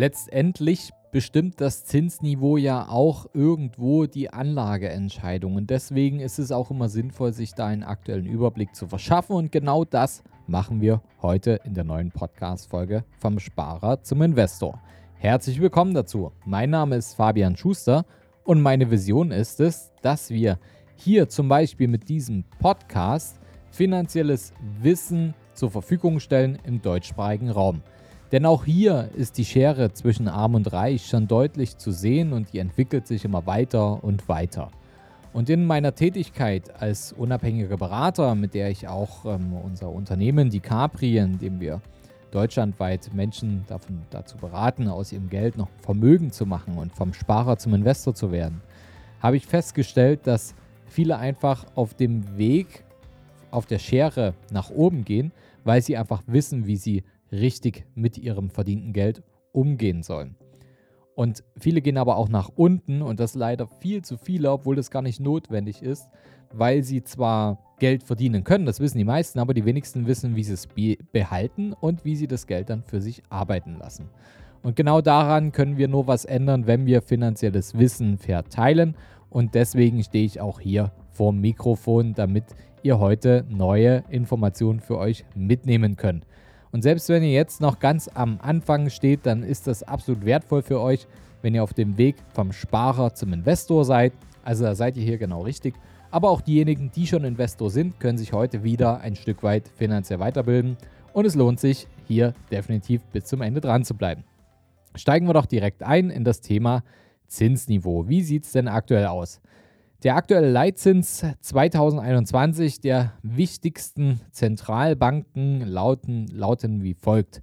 Letztendlich bestimmt das Zinsniveau ja auch irgendwo die Anlageentscheidung. Und deswegen ist es auch immer sinnvoll, sich da einen aktuellen Überblick zu verschaffen. Und genau das machen wir heute in der neuen Podcast-Folge vom Sparer zum Investor. Herzlich willkommen dazu. Mein Name ist Fabian Schuster und meine Vision ist es, dass wir hier zum Beispiel mit diesem Podcast finanzielles Wissen zur Verfügung stellen im deutschsprachigen Raum. Denn auch hier ist die Schere zwischen Arm und Reich schon deutlich zu sehen und die entwickelt sich immer weiter und weiter. Und in meiner Tätigkeit als unabhängiger Berater, mit der ich auch ähm, unser Unternehmen, die Capri, in dem wir deutschlandweit Menschen davon, dazu beraten, aus ihrem Geld noch Vermögen zu machen und vom Sparer zum Investor zu werden, habe ich festgestellt, dass viele einfach auf dem Weg, auf der Schere nach oben gehen, weil sie einfach wissen, wie sie richtig mit ihrem verdienten Geld umgehen sollen. Und viele gehen aber auch nach unten und das leider viel zu viele, obwohl das gar nicht notwendig ist, weil sie zwar Geld verdienen können, das wissen die meisten, aber die wenigsten wissen, wie sie es behalten und wie sie das Geld dann für sich arbeiten lassen. Und genau daran können wir nur was ändern, wenn wir finanzielles Wissen verteilen. Und deswegen stehe ich auch hier vor dem Mikrofon, damit ihr heute neue Informationen für euch mitnehmen könnt. Und selbst wenn ihr jetzt noch ganz am Anfang steht, dann ist das absolut wertvoll für euch, wenn ihr auf dem Weg vom Sparer zum Investor seid. Also da seid ihr hier genau richtig. Aber auch diejenigen, die schon Investor sind, können sich heute wieder ein Stück weit finanziell weiterbilden. Und es lohnt sich, hier definitiv bis zum Ende dran zu bleiben. Steigen wir doch direkt ein in das Thema Zinsniveau. Wie sieht es denn aktuell aus? Der aktuelle Leitzins 2021 der wichtigsten Zentralbanken lauten, lauten wie folgt.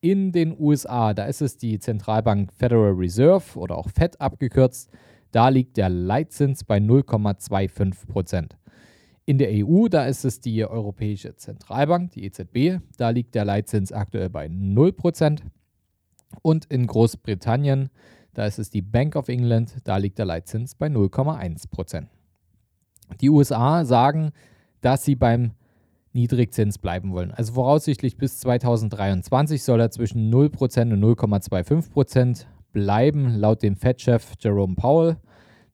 In den USA, da ist es die Zentralbank Federal Reserve oder auch Fed abgekürzt, da liegt der Leitzins bei 0,25 Prozent. In der EU, da ist es die Europäische Zentralbank, die EZB, da liegt der Leitzins aktuell bei 0 Prozent. Und in Großbritannien, da ist es die Bank of England, da liegt der Leitzins bei 0,1 Prozent. Die USA sagen, dass sie beim Niedrigzins bleiben wollen. Also voraussichtlich bis 2023 soll er zwischen 0% und 0,25% bleiben, laut dem Fed-Chef Jerome Powell.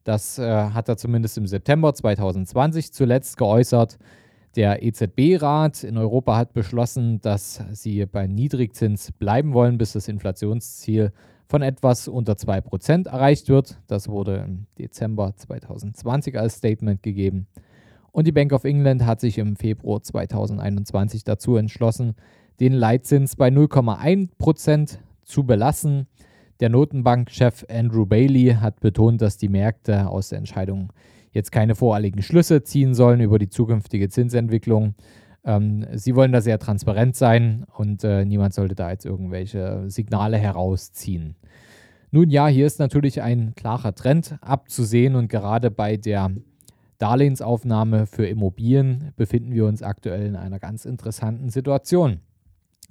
Das äh, hat er zumindest im September 2020 zuletzt geäußert. Der EZB-Rat in Europa hat beschlossen, dass sie bei Niedrigzins bleiben wollen, bis das Inflationsziel von etwas unter 2% erreicht wird. Das wurde im Dezember 2020 als Statement gegeben. Und die Bank of England hat sich im Februar 2021 dazu entschlossen, den Leitzins bei 0,1% zu belassen. Der Notenbankchef Andrew Bailey hat betont, dass die Märkte aus der Entscheidung jetzt keine voreiligen Schlüsse ziehen sollen über die zukünftige Zinsentwicklung. Ähm, sie wollen da sehr transparent sein und äh, niemand sollte da jetzt irgendwelche Signale herausziehen. Nun ja, hier ist natürlich ein klarer Trend abzusehen und gerade bei der Darlehensaufnahme für Immobilien befinden wir uns aktuell in einer ganz interessanten Situation.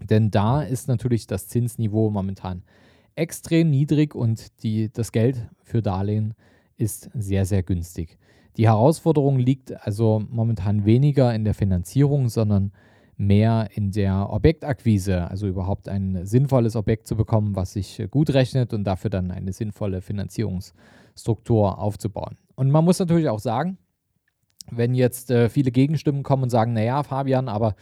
Denn da ist natürlich das Zinsniveau momentan extrem niedrig und die, das Geld für Darlehen ist sehr, sehr günstig. Die Herausforderung liegt also momentan weniger in der Finanzierung, sondern mehr in der Objektakquise, also überhaupt ein sinnvolles Objekt zu bekommen, was sich gut rechnet und dafür dann eine sinnvolle Finanzierungsstruktur aufzubauen. Und man muss natürlich auch sagen, wenn jetzt äh, viele Gegenstimmen kommen und sagen, naja, Fabian, aber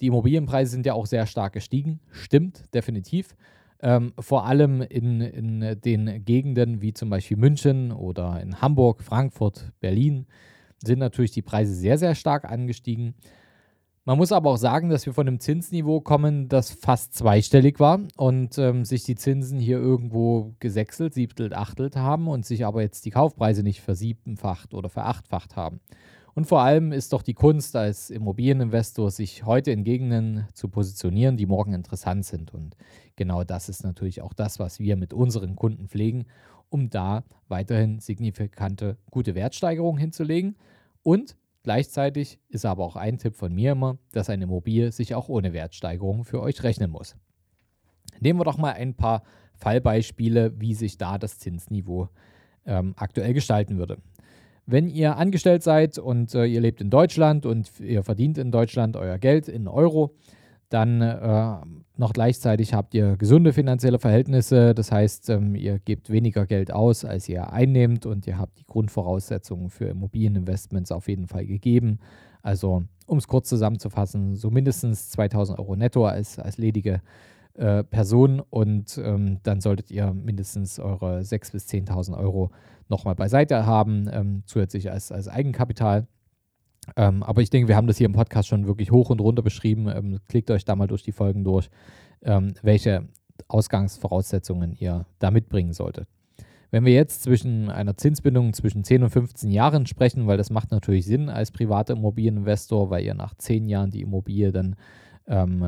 die Immobilienpreise sind ja auch sehr stark gestiegen. Stimmt, definitiv. Ähm, vor allem in, in den Gegenden wie zum Beispiel München oder in Hamburg, Frankfurt, Berlin sind natürlich die Preise sehr, sehr stark angestiegen. Man muss aber auch sagen, dass wir von einem Zinsniveau kommen, das fast zweistellig war und ähm, sich die Zinsen hier irgendwo gesechselt, siebtelt, achtelt haben und sich aber jetzt die Kaufpreise nicht versiebenfacht oder verachtfacht haben. Und vor allem ist doch die Kunst als Immobilieninvestor, sich heute in Gegenden zu positionieren, die morgen interessant sind. Und genau das ist natürlich auch das, was wir mit unseren Kunden pflegen, um da weiterhin signifikante gute Wertsteigerungen hinzulegen. Und gleichzeitig ist aber auch ein Tipp von mir immer, dass eine Immobilie sich auch ohne Wertsteigerung für euch rechnen muss. Nehmen wir doch mal ein paar Fallbeispiele, wie sich da das Zinsniveau ähm, aktuell gestalten würde. Wenn ihr angestellt seid und äh, ihr lebt in Deutschland und ihr verdient in Deutschland euer Geld in Euro, Dann äh, noch gleichzeitig habt ihr gesunde finanzielle Verhältnisse, das heißt, ähm, ihr gebt weniger Geld aus, als ihr einnehmt und ihr habt die Grundvoraussetzungen für Immobilieninvestments auf jeden Fall gegeben. Also, um es kurz zusammenzufassen, so mindestens 2000 Euro netto als, als ledige äh, Person und ähm, dann solltet ihr mindestens eure 6.000 bis 10.000 Euro nochmal beiseite haben, ähm, zusätzlich als, als Eigenkapital. Ähm, aber ich denke, wir haben das hier im Podcast schon wirklich hoch und runter beschrieben. Ähm, klickt euch da mal durch die Folgen durch, ähm, welche Ausgangsvoraussetzungen ihr da mitbringen solltet. Wenn wir jetzt zwischen einer Zinsbindung zwischen 10 und 15 Jahren sprechen, weil das macht natürlich Sinn als privater Immobilieninvestor, weil ihr nach 10 Jahren die Immobilie dann ähm,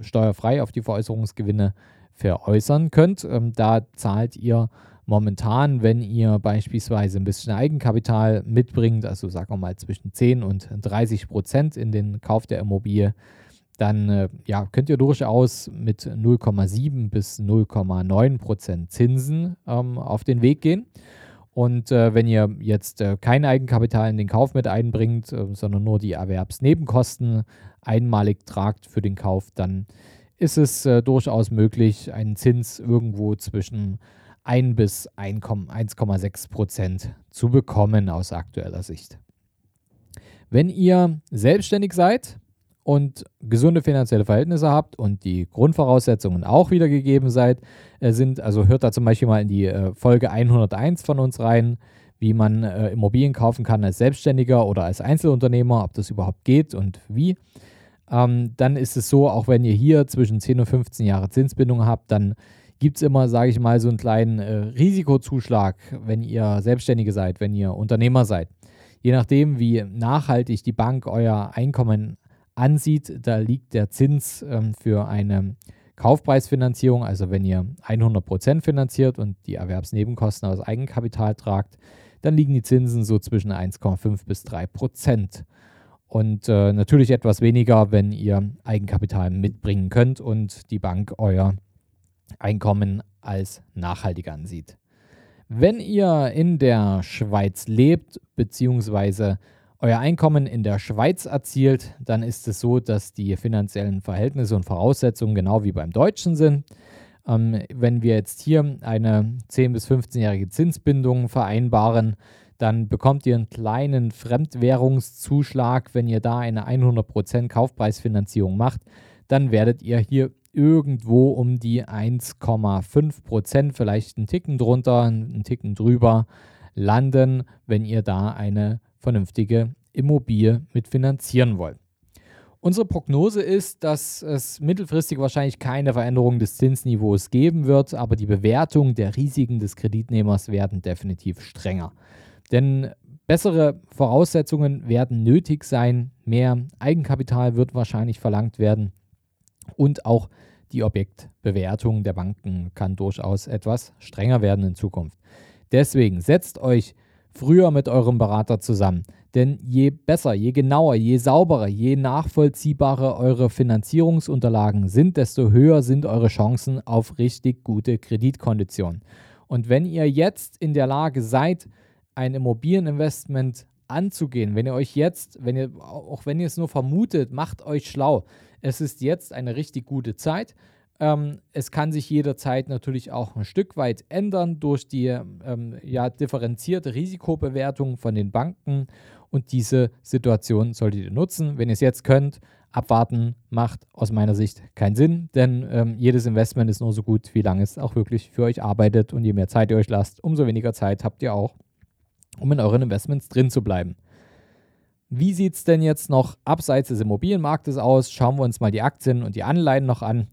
steuerfrei auf die Veräußerungsgewinne veräußern könnt, ähm, da zahlt ihr momentan, wenn ihr beispielsweise ein bisschen Eigenkapital mitbringt, also sagen wir mal zwischen 10 und 30 Prozent in den Kauf der Immobilie, dann äh, ja, könnt ihr durchaus mit 0,7 bis 0,9 Prozent Zinsen ähm, auf den Weg gehen. Und äh, wenn ihr jetzt äh, kein Eigenkapital in den Kauf mit einbringt, äh, sondern nur die Erwerbsnebenkosten einmalig tragt für den Kauf, dann ist es äh, durchaus möglich, einen Zins irgendwo zwischen 1 bis 1,6 Prozent zu bekommen aus aktueller Sicht. Wenn ihr selbstständig seid und gesunde finanzielle Verhältnisse habt und die Grundvoraussetzungen auch wieder gegeben seid, äh, sind, also hört da zum Beispiel mal in die äh, Folge 101 von uns rein, wie man äh, Immobilien kaufen kann als Selbstständiger oder als Einzelunternehmer, ob das überhaupt geht und wie. Ähm, dann ist es so, auch wenn ihr hier zwischen 10 und 15 Jahre Zinsbindung habt, dann gibt es immer, sage ich mal, so einen kleinen Risikozuschlag, wenn ihr Selbstständige seid, wenn ihr Unternehmer seid. Je nachdem, wie nachhaltig die Bank euer Einkommen ansieht, da liegt der Zins ähm, für eine Kaufpreisfinanzierung, also wenn ihr 100% finanziert und die Erwerbsnebenkosten aus Eigenkapital tragt, dann liegen die Zinsen so zwischen 1,5 bis 3% Und äh, natürlich etwas weniger, wenn ihr Eigenkapital mitbringen könnt und die Bank euer Einkommen als nachhaltig ansieht. Wenn ihr in der Schweiz lebt, beziehungsweise euer Einkommen in der Schweiz erzielt, dann ist es so, dass die finanziellen Verhältnisse und Voraussetzungen genau wie beim Deutschen sind. Ähm, wenn wir jetzt hier eine 10- bis 15-jährige Zinsbindung vereinbaren, dann bekommt ihr einen kleinen Fremdwährungszuschlag. Wenn ihr da eine 100% Kaufpreisfinanzierung macht, dann werdet ihr hier irgendwo um die 1,5 Prozent, vielleicht einen Ticken drunter, einen Ticken drüber landen, wenn ihr da eine vernünftige Immobilie mitfinanzieren wollt. Unsere Prognose ist, dass es mittelfristig wahrscheinlich keine Veränderung des Zinsniveaus geben wird, aber die Bewertung der Risiken des Kreditnehmers werden definitiv strenger. Denn bessere Voraussetzungen werden nötig sein, mehr Eigenkapital wird wahrscheinlich verlangt werden und auch die Objektbewertung der Banken kann durchaus etwas strenger werden in Zukunft. Deswegen setzt euch früher mit eurem Berater zusammen. Denn je besser, je genauer, je sauberer, je nachvollziehbarer eure Finanzierungsunterlagen sind, desto höher sind eure Chancen auf richtig gute Kreditkonditionen. Und wenn ihr jetzt in der Lage seid, ein Immobilieninvestment anzugehen, wenn ihr euch jetzt, wenn ihr, auch wenn ihr es nur vermutet, macht euch schlau. Es ist jetzt eine richtig gute Zeit. Ähm, es kann sich jederzeit natürlich auch ein Stück weit ändern durch die ähm, ja, differenzierte Risikobewertung von den Banken. Und diese Situation solltet ihr nutzen. Wenn ihr es jetzt könnt, abwarten macht aus meiner Sicht keinen Sinn, denn ähm, jedes Investment ist nur so gut, wie lange es auch wirklich für euch arbeitet. Und je mehr Zeit ihr euch lasst, umso weniger Zeit habt ihr auch, um in euren Investments drin zu bleiben. Wie sieht es denn jetzt noch abseits des Immobilienmarktes aus? Schauen wir uns mal die Aktien und die Anleihen noch an.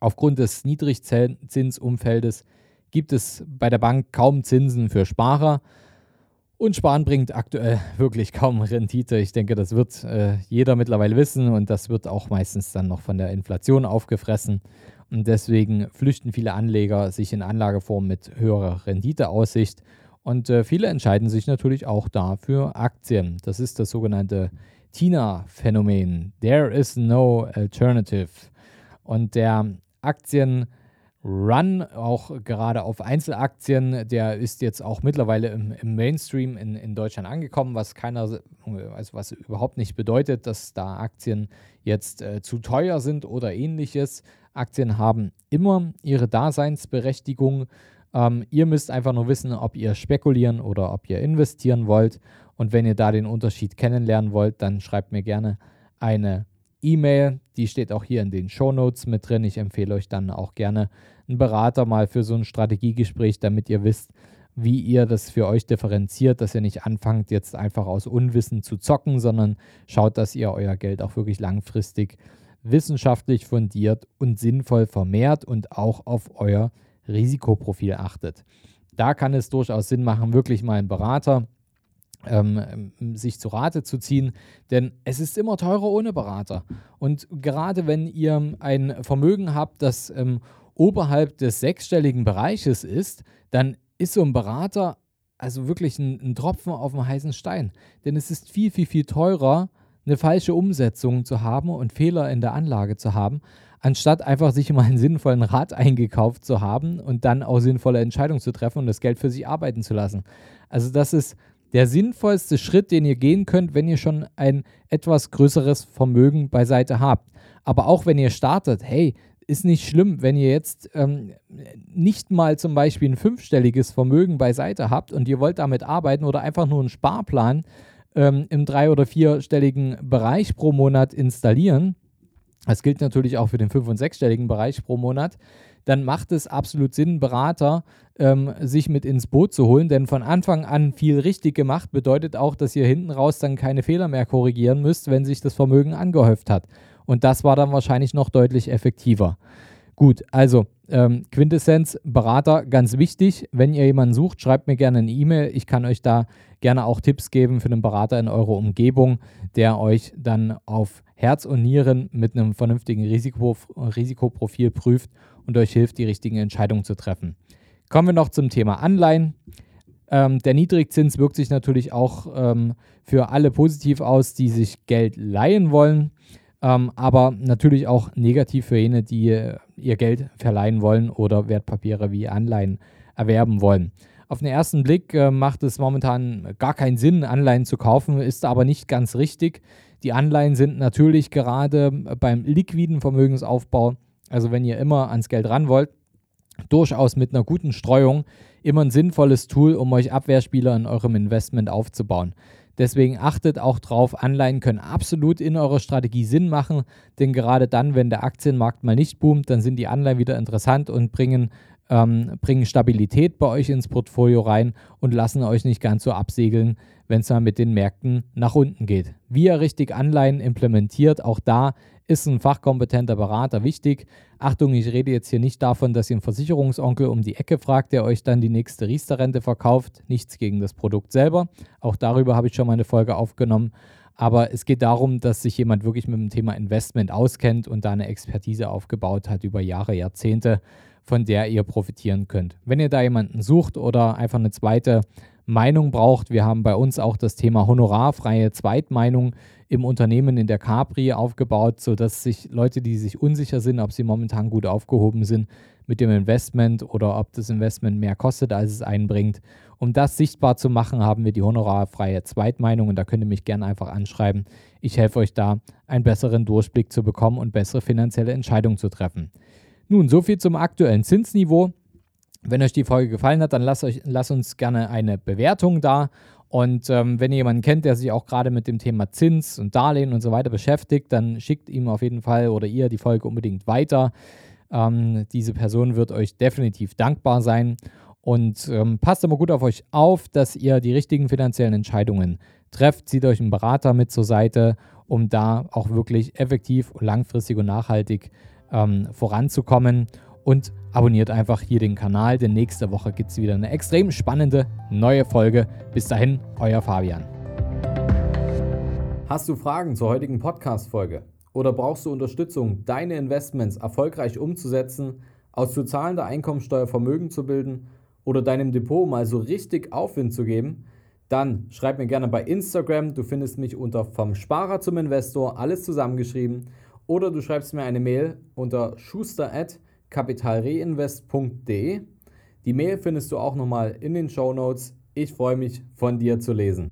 Aufgrund des Niedrigzinsumfeldes gibt es bei der Bank kaum Zinsen für Sparer. Und Sparen bringt aktuell wirklich kaum Rendite. Ich denke, das wird äh, jeder mittlerweile wissen und das wird auch meistens dann noch von der Inflation aufgefressen. Und deswegen flüchten viele Anleger sich in Anlageformen mit höherer Renditeaussicht und äh, viele entscheiden sich natürlich auch dafür Aktien. Das ist das sogenannte TINA-Phänomen. There is no alternative. Und der Aktienrun Run, auch gerade auf Einzelaktien. Der ist jetzt auch mittlerweile im, im Mainstream in, in Deutschland angekommen, was keiner, also was überhaupt nicht bedeutet, dass da Aktien jetzt äh, zu teuer sind oder ähnliches. Aktien haben immer ihre Daseinsberechtigung. Ähm, ihr müsst einfach nur wissen, ob ihr spekulieren oder ob ihr investieren wollt. Und wenn ihr da den Unterschied kennenlernen wollt, dann schreibt mir gerne eine E-Mail. Die steht auch hier in den Show Notes mit drin. Ich empfehle euch dann auch gerne einen Berater mal für so ein Strategiegespräch, damit ihr wisst, wie ihr das für euch differenziert, dass ihr nicht anfangt, jetzt einfach aus Unwissen zu zocken, sondern schaut, dass ihr euer Geld auch wirklich langfristig wissenschaftlich fundiert und sinnvoll vermehrt und auch auf euer Risikoprofil achtet. Da kann es durchaus Sinn machen, wirklich mal einen Berater ähm, sich zu Rate zu ziehen, denn es ist immer teurer ohne Berater. Und gerade wenn ihr ein Vermögen habt, das ähm, oberhalb des sechsstelligen Bereiches ist, dann ist so ein Berater also wirklich ein, ein Tropfen auf dem heißen Stein. Denn es ist viel, viel, viel teurer, eine falsche Umsetzung zu haben und Fehler in der Anlage zu haben, anstatt einfach sich immer einen sinnvollen Rat eingekauft zu haben und dann auch sinnvolle Entscheidungen zu treffen und das Geld für sich arbeiten zu lassen. Also das ist der sinnvollste Schritt, den ihr gehen könnt, wenn ihr schon ein etwas größeres Vermögen beiseite habt. Aber auch wenn ihr startet, hey, ist nicht schlimm, wenn ihr jetzt ähm, nicht mal zum Beispiel ein fünfstelliges Vermögen beiseite habt und ihr wollt damit arbeiten oder einfach nur einen Sparplan ähm, im drei- oder vierstelligen Bereich pro Monat installieren. Das gilt natürlich auch für den fünf- und sechsstelligen Bereich pro Monat dann macht es absolut Sinn, Berater ähm, sich mit ins Boot zu holen, denn von Anfang an viel richtig gemacht bedeutet auch, dass ihr hinten raus dann keine Fehler mehr korrigieren müsst, wenn sich das Vermögen angehäuft hat. Und das war dann wahrscheinlich noch deutlich effektiver. Gut, also ähm, Quintessenz, Berater, ganz wichtig. Wenn ihr jemanden sucht, schreibt mir gerne eine E-Mail. Ich kann euch da gerne auch Tipps geben für einen Berater in eurer Umgebung, der euch dann auf Herz und Nieren mit einem vernünftigen Risiko, Risikoprofil prüft und euch hilft, die richtigen Entscheidungen zu treffen. Kommen wir noch zum Thema Anleihen. Ähm, der Niedrigzins wirkt sich natürlich auch ähm, für alle positiv aus, die sich Geld leihen wollen, ähm, aber natürlich auch negativ für jene, die äh, ihr Geld verleihen wollen oder Wertpapiere wie Anleihen erwerben wollen. Auf den ersten Blick äh, macht es momentan gar keinen Sinn, Anleihen zu kaufen, ist aber nicht ganz richtig. Die Anleihen sind natürlich gerade beim liquiden Vermögensaufbau also wenn ihr immer ans Geld ran wollt, durchaus mit einer guten Streuung immer ein sinnvolles Tool, um euch Abwehrspieler in eurem Investment aufzubauen. Deswegen achtet auch drauf, Anleihen können absolut in eurer Strategie Sinn machen, denn gerade dann, wenn der Aktienmarkt mal nicht boomt, dann sind die Anleihen wieder interessant und bringen, ähm, bringen Stabilität bei euch ins Portfolio rein und lassen euch nicht ganz so absegeln, wenn es mal mit den Märkten nach unten geht. Wie ihr richtig Anleihen implementiert, auch da ist ein fachkompetenter Berater wichtig. Achtung, ich rede jetzt hier nicht davon, dass ihr einen Versicherungsonkel um die Ecke fragt, der euch dann die nächste Riester-Rente verkauft. Nichts gegen das Produkt selber. Auch darüber habe ich schon mal eine Folge aufgenommen. Aber es geht darum, dass sich jemand wirklich mit dem Thema Investment auskennt und da eine Expertise aufgebaut hat über Jahre, Jahrzehnte, von der ihr profitieren könnt. Wenn ihr da jemanden sucht oder einfach eine zweite Meinung braucht, wir haben bei uns auch das Thema honorarfreie Zweitmeinung im Unternehmen in der Capri aufgebaut, sodass sich Leute, die sich unsicher sind, ob sie momentan gut aufgehoben sind mit dem Investment oder ob das Investment mehr kostet, als es einbringt. Um das sichtbar zu machen, haben wir die honorarfreie Zweitmeinung und da könnt ihr mich gerne einfach anschreiben. Ich helfe euch da, einen besseren Durchblick zu bekommen und bessere finanzielle Entscheidungen zu treffen. Nun, soviel zum aktuellen Zinsniveau. Wenn euch die Folge gefallen hat, dann lasst, euch, lasst uns gerne eine Bewertung da und ähm, wenn ihr jemanden kennt, der sich auch gerade mit dem Thema Zins und Darlehen und so weiter beschäftigt, dann schickt ihm auf jeden Fall oder ihr die Folge unbedingt weiter. Ähm, diese Person wird euch definitiv dankbar sein. Und ähm, passt immer gut auf euch auf, dass ihr die richtigen finanziellen Entscheidungen trefft. Zieht euch einen Berater mit zur Seite, um da auch wirklich effektiv und langfristig und nachhaltig ähm, voranzukommen und abonniert einfach hier den Kanal, denn nächste Woche gibt es wieder eine extrem spannende neue Folge. Bis dahin, euer Fabian. Hast du Fragen zur heutigen Podcast-Folge? Oder brauchst du Unterstützung, deine Investments erfolgreich umzusetzen, aus zu zahlender Einkommensteuer Vermögen zu bilden oder deinem Depot mal so richtig Aufwind zu geben? Dann schreib mir gerne bei Instagram. Du findest mich unter vom Sparer zum Investor, alles zusammengeschrieben. Oder du schreibst mir eine Mail unter schuster@ kapitalreinvest.de. Die Mail findest du auch nochmal in den Show Notes. Ich freue mich, von dir zu lesen.